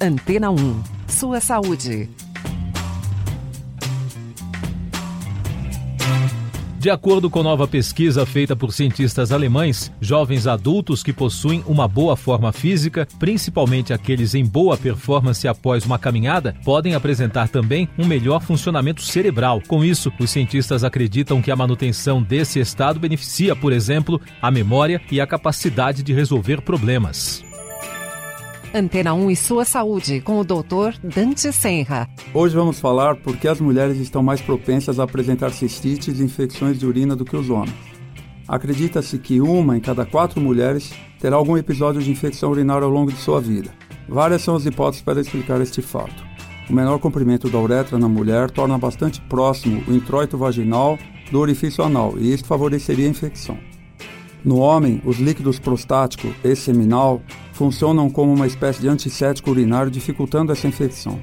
Antena 1. Sua saúde. De acordo com nova pesquisa feita por cientistas alemães, jovens adultos que possuem uma boa forma física, principalmente aqueles em boa performance após uma caminhada, podem apresentar também um melhor funcionamento cerebral. Com isso, os cientistas acreditam que a manutenção desse estado beneficia, por exemplo, a memória e a capacidade de resolver problemas. Antena 1 e sua saúde, com o Dr. Dante Senra. Hoje vamos falar por que as mulheres estão mais propensas a apresentar cistites e infecções de urina do que os homens. Acredita-se que uma em cada quatro mulheres terá algum episódio de infecção urinária ao longo de sua vida. Várias são as hipóteses para explicar este fato. O menor comprimento da uretra na mulher torna bastante próximo o introito vaginal do orifício anal e isso favoreceria a infecção. No homem, os líquidos prostático e seminal funcionam como uma espécie de antisséptico urinário, dificultando essa infecção.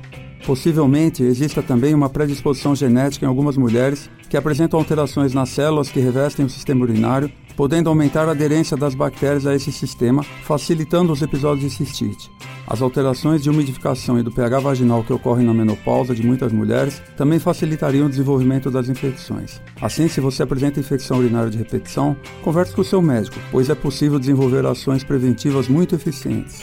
Possivelmente exista também uma predisposição genética em algumas mulheres que apresentam alterações nas células que revestem o sistema urinário, podendo aumentar a aderência das bactérias a esse sistema, facilitando os episódios de cistite. As alterações de umidificação e do pH vaginal que ocorrem na menopausa de muitas mulheres também facilitariam o desenvolvimento das infecções. Assim, se você apresenta infecção urinária de repetição, converse com o seu médico, pois é possível desenvolver ações preventivas muito eficientes.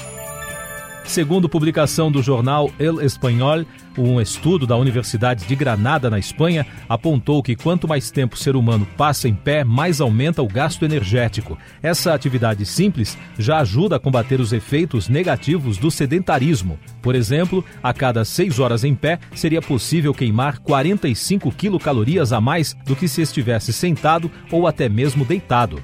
Segundo publicação do jornal El Español, um estudo da Universidade de Granada, na Espanha, apontou que quanto mais tempo o ser humano passa em pé, mais aumenta o gasto energético. Essa atividade simples já ajuda a combater os efeitos negativos do sedentarismo. Por exemplo, a cada seis horas em pé, seria possível queimar 45 quilocalorias a mais do que se estivesse sentado ou até mesmo deitado.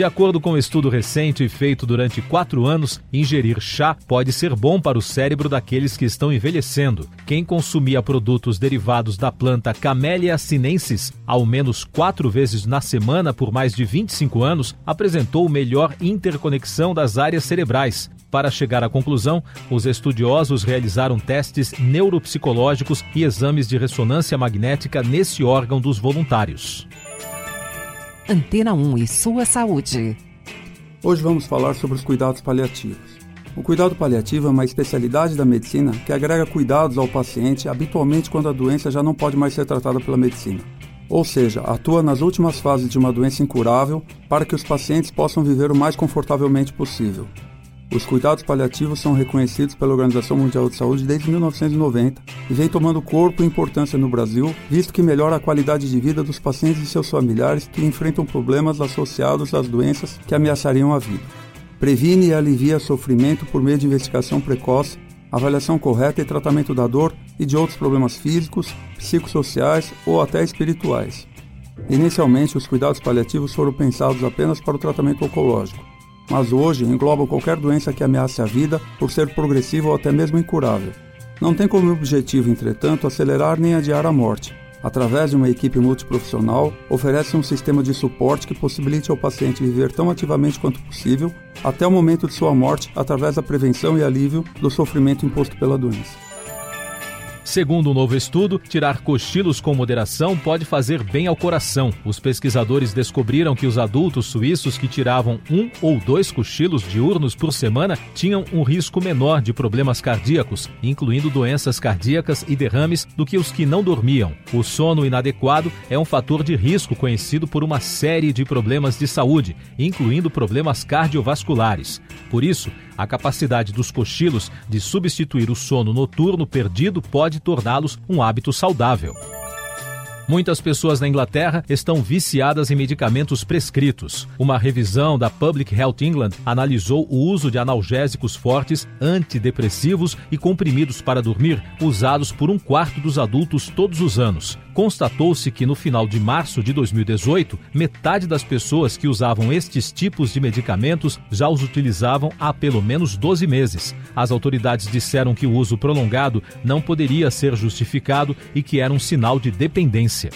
De acordo com um estudo recente feito durante quatro anos, ingerir chá pode ser bom para o cérebro daqueles que estão envelhecendo. Quem consumia produtos derivados da planta Camellia sinensis ao menos quatro vezes na semana por mais de 25 anos apresentou melhor interconexão das áreas cerebrais. Para chegar à conclusão, os estudiosos realizaram testes neuropsicológicos e exames de ressonância magnética nesse órgão dos voluntários. Antena 1 e sua saúde. Hoje vamos falar sobre os cuidados paliativos. O cuidado paliativo é uma especialidade da medicina que agrega cuidados ao paciente habitualmente quando a doença já não pode mais ser tratada pela medicina. Ou seja, atua nas últimas fases de uma doença incurável para que os pacientes possam viver o mais confortavelmente possível. Os cuidados paliativos são reconhecidos pela Organização Mundial de Saúde desde 1990 e vem tomando corpo e importância no Brasil, visto que melhora a qualidade de vida dos pacientes e seus familiares que enfrentam problemas associados às doenças que ameaçariam a vida. Previne e alivia sofrimento por meio de investigação precoce, avaliação correta e tratamento da dor e de outros problemas físicos, psicossociais ou até espirituais. Inicialmente, os cuidados paliativos foram pensados apenas para o tratamento oncológico mas hoje englobam qualquer doença que ameace a vida por ser progressiva ou até mesmo incurável. Não tem como objetivo, entretanto, acelerar nem adiar a morte. Através de uma equipe multiprofissional, oferece um sistema de suporte que possibilite ao paciente viver tão ativamente quanto possível até o momento de sua morte através da prevenção e alívio do sofrimento imposto pela doença. Segundo um novo estudo, tirar cochilos com moderação pode fazer bem ao coração. Os pesquisadores descobriram que os adultos suíços que tiravam um ou dois cochilos diurnos por semana tinham um risco menor de problemas cardíacos, incluindo doenças cardíacas e derrames, do que os que não dormiam. O sono inadequado é um fator de risco conhecido por uma série de problemas de saúde, incluindo problemas cardiovasculares. Por isso, a capacidade dos cochilos de substituir o sono noturno perdido pode torná-los um hábito saudável. Muitas pessoas na Inglaterra estão viciadas em medicamentos prescritos. Uma revisão da Public Health England analisou o uso de analgésicos fortes, antidepressivos e comprimidos para dormir usados por um quarto dos adultos todos os anos. Constatou-se que no final de março de 2018, metade das pessoas que usavam estes tipos de medicamentos já os utilizavam há pelo menos 12 meses. As autoridades disseram que o uso prolongado não poderia ser justificado e que era um sinal de dependência.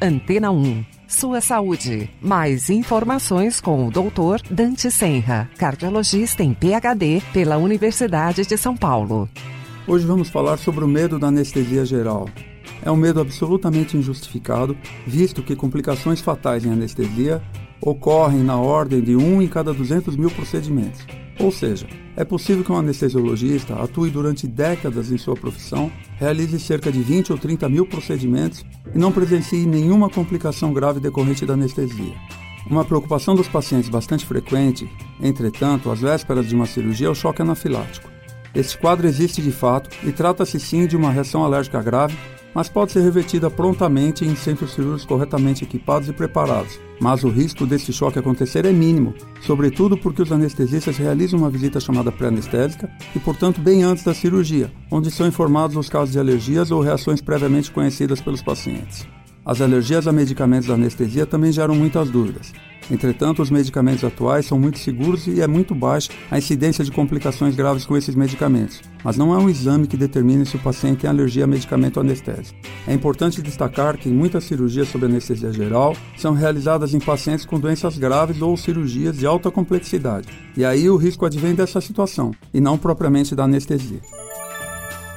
Antena 1. Sua saúde. Mais informações com o Dr. Dante Senra, cardiologista em PhD pela Universidade de São Paulo. Hoje vamos falar sobre o medo da anestesia geral. É um medo absolutamente injustificado, visto que complicações fatais em anestesia ocorrem na ordem de 1 em cada 200 mil procedimentos. Ou seja, é possível que um anestesiologista atue durante décadas em sua profissão, realize cerca de 20 ou 30 mil procedimentos e não presencie nenhuma complicação grave decorrente da anestesia. Uma preocupação dos pacientes bastante frequente, entretanto, às vésperas de uma cirurgia, é o choque anafilático. Este quadro existe de fato e trata-se sim de uma reação alérgica grave mas pode ser revertida prontamente em centros cirúrgicos corretamente equipados e preparados. Mas o risco desse choque acontecer é mínimo, sobretudo porque os anestesistas realizam uma visita chamada pré-anestésica e, portanto, bem antes da cirurgia, onde são informados os casos de alergias ou reações previamente conhecidas pelos pacientes. As alergias a medicamentos da anestesia também geram muitas dúvidas. Entretanto, os medicamentos atuais são muito seguros e é muito baixa a incidência de complicações graves com esses medicamentos, mas não é um exame que determine se o paciente tem alergia a medicamento anestésico. É importante destacar que muitas cirurgias sob anestesia geral são realizadas em pacientes com doenças graves ou cirurgias de alta complexidade, e aí o risco advém dessa situação, e não propriamente da anestesia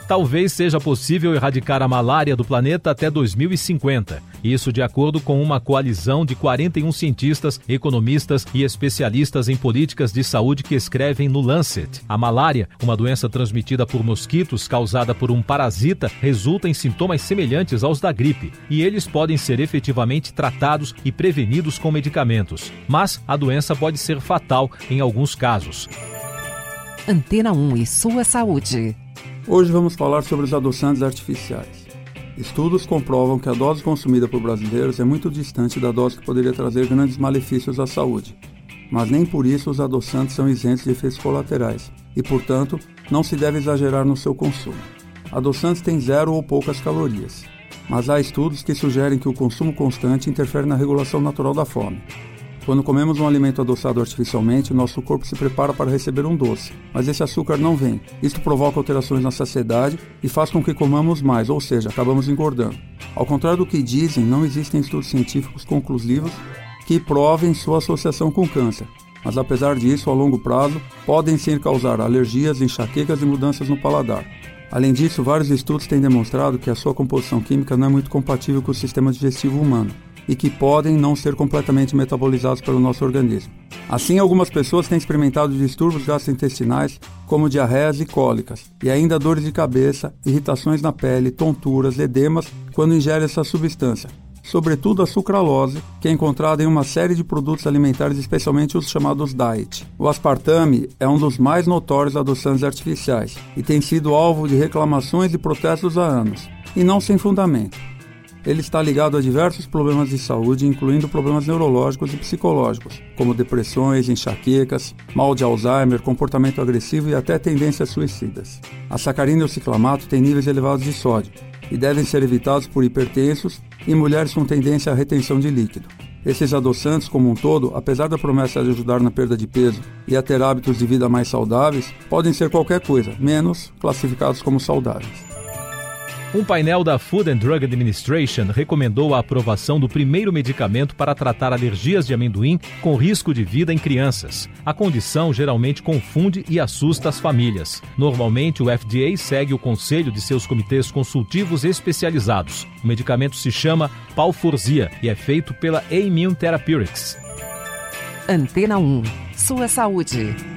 talvez seja possível erradicar a malária do planeta até 2050. Isso de acordo com uma coalizão de 41 cientistas, economistas e especialistas em políticas de saúde que escrevem no Lancet. A malária, uma doença transmitida por mosquitos causada por um parasita, resulta em sintomas semelhantes aos da gripe, e eles podem ser efetivamente tratados e prevenidos com medicamentos. Mas a doença pode ser fatal em alguns casos. Antena 1 e sua saúde. Hoje vamos falar sobre os adoçantes artificiais. Estudos comprovam que a dose consumida por brasileiros é muito distante da dose que poderia trazer grandes malefícios à saúde. Mas nem por isso os adoçantes são isentos de efeitos colaterais e, portanto, não se deve exagerar no seu consumo. Adoçantes têm zero ou poucas calorias, mas há estudos que sugerem que o consumo constante interfere na regulação natural da fome. Quando comemos um alimento adoçado artificialmente, nosso corpo se prepara para receber um doce, mas esse açúcar não vem. Isto provoca alterações na saciedade e faz com que comamos mais, ou seja, acabamos engordando. Ao contrário do que dizem, não existem estudos científicos conclusivos que provem sua associação com câncer. Mas apesar disso, a longo prazo, podem sim causar alergias, enxaquecas e mudanças no paladar. Além disso, vários estudos têm demonstrado que a sua composição química não é muito compatível com o sistema digestivo humano e que podem não ser completamente metabolizados pelo nosso organismo. Assim, algumas pessoas têm experimentado distúrbios gastrointestinais, como diarreias e cólicas, e ainda dores de cabeça, irritações na pele, tonturas, edemas quando ingerem essa substância, sobretudo a sucralose, que é encontrada em uma série de produtos alimentares, especialmente os chamados diet. O aspartame é um dos mais notórios adoçantes artificiais e tem sido alvo de reclamações e protestos há anos, e não sem fundamento ele está ligado a diversos problemas de saúde, incluindo problemas neurológicos e psicológicos, como depressões, enxaquecas, mal de Alzheimer, comportamento agressivo e até tendências suicidas. A sacarina e o ciclamato têm níveis elevados de sódio e devem ser evitados por hipertensos e mulheres com tendência à retenção de líquido. Esses adoçantes, como um todo, apesar da promessa de ajudar na perda de peso e a ter hábitos de vida mais saudáveis, podem ser qualquer coisa, menos classificados como saudáveis. Um painel da Food and Drug Administration recomendou a aprovação do primeiro medicamento para tratar alergias de amendoim com risco de vida em crianças. A condição geralmente confunde e assusta as famílias. Normalmente, o FDA segue o conselho de seus comitês consultivos especializados. O medicamento se chama Palforzia e é feito pela Immune Therapeutics. Antena 1. Sua saúde.